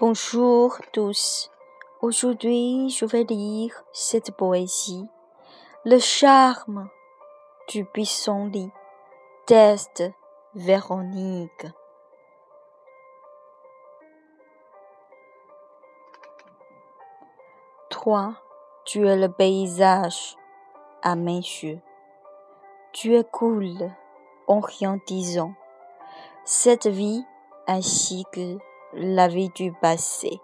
Bonjour tous. Aujourd'hui, je vais lire cette poésie. Le charme du pissenlit. Test Véronique. Toi, tu es le paysage à mes yeux. Tu es cool en rien disant cette vie ainsi que la vie du passé.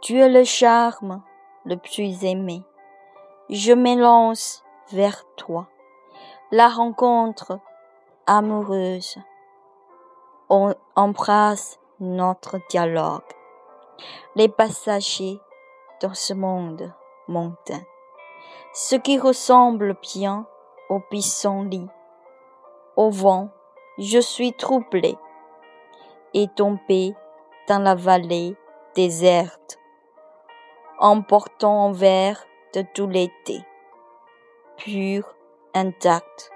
Tu es le charme le plus aimé. Je m'élance vers toi. La rencontre amoureuse. On embrasse notre dialogue. Les passagers dans ce monde montain. Ce qui ressemble bien au pissenlit. Au vent, je suis troublé et tombé dans la vallée déserte, emportant un verre de tout l'été, pur, intact,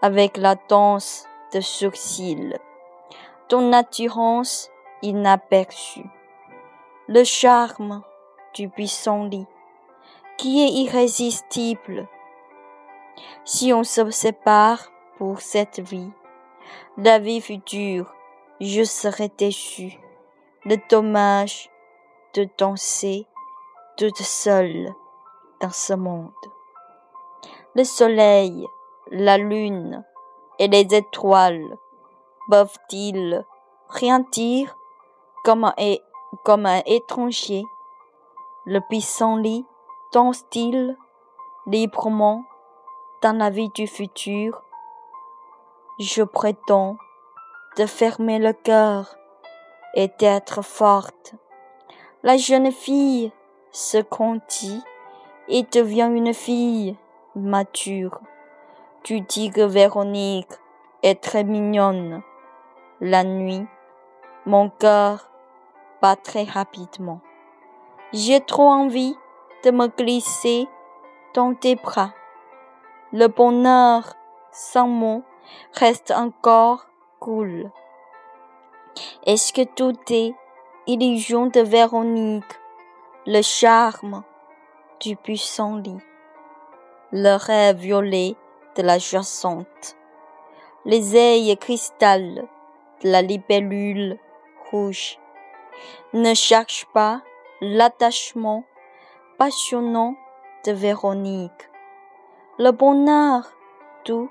avec la danse de sourcils, ton attirance inaperçue, le charme du lit qui est irrésistible. Si on se sépare pour cette vie, la vie future, je serai déçu. Le dommage de danser toute seule dans ce monde. Le soleil, la lune et les étoiles peuvent-ils rien dire comme un, étranger? Le pissenlit danse-t-il librement dans la vie du futur? Je prétends de fermer le cœur et d'être forte. La jeune fille se contit et devient une fille mature. Tu dis que Véronique est très mignonne. La nuit, mon cœur bat très rapidement. J'ai trop envie de me glisser dans tes bras. Le bonheur sans mots reste encore cool. Est-ce que tout est illusion de Véronique, le charme du puissant lit, le rêve violet de la jacente, les ailes cristal de la libellule rouge? Ne cherche pas l'attachement passionnant de Véronique. Le bonheur, tout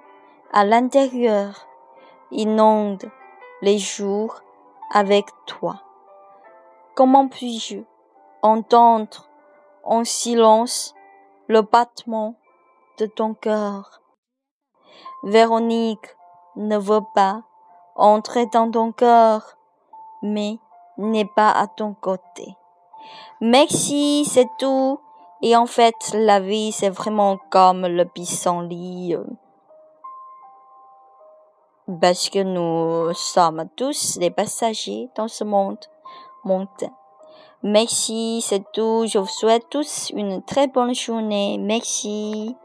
à l'intérieur, inonde les jours avec toi. Comment puis-je entendre en silence le battement de ton cœur? Véronique ne veut pas entrer dans ton cœur, mais n'est pas à ton côté. Merci, c'est tout. Et en fait, la vie, c'est vraiment comme le pissenlit. Parce que nous sommes tous des passagers dans ce monde mondain. Merci, c'est tout. Je vous souhaite tous une très bonne journée. Merci.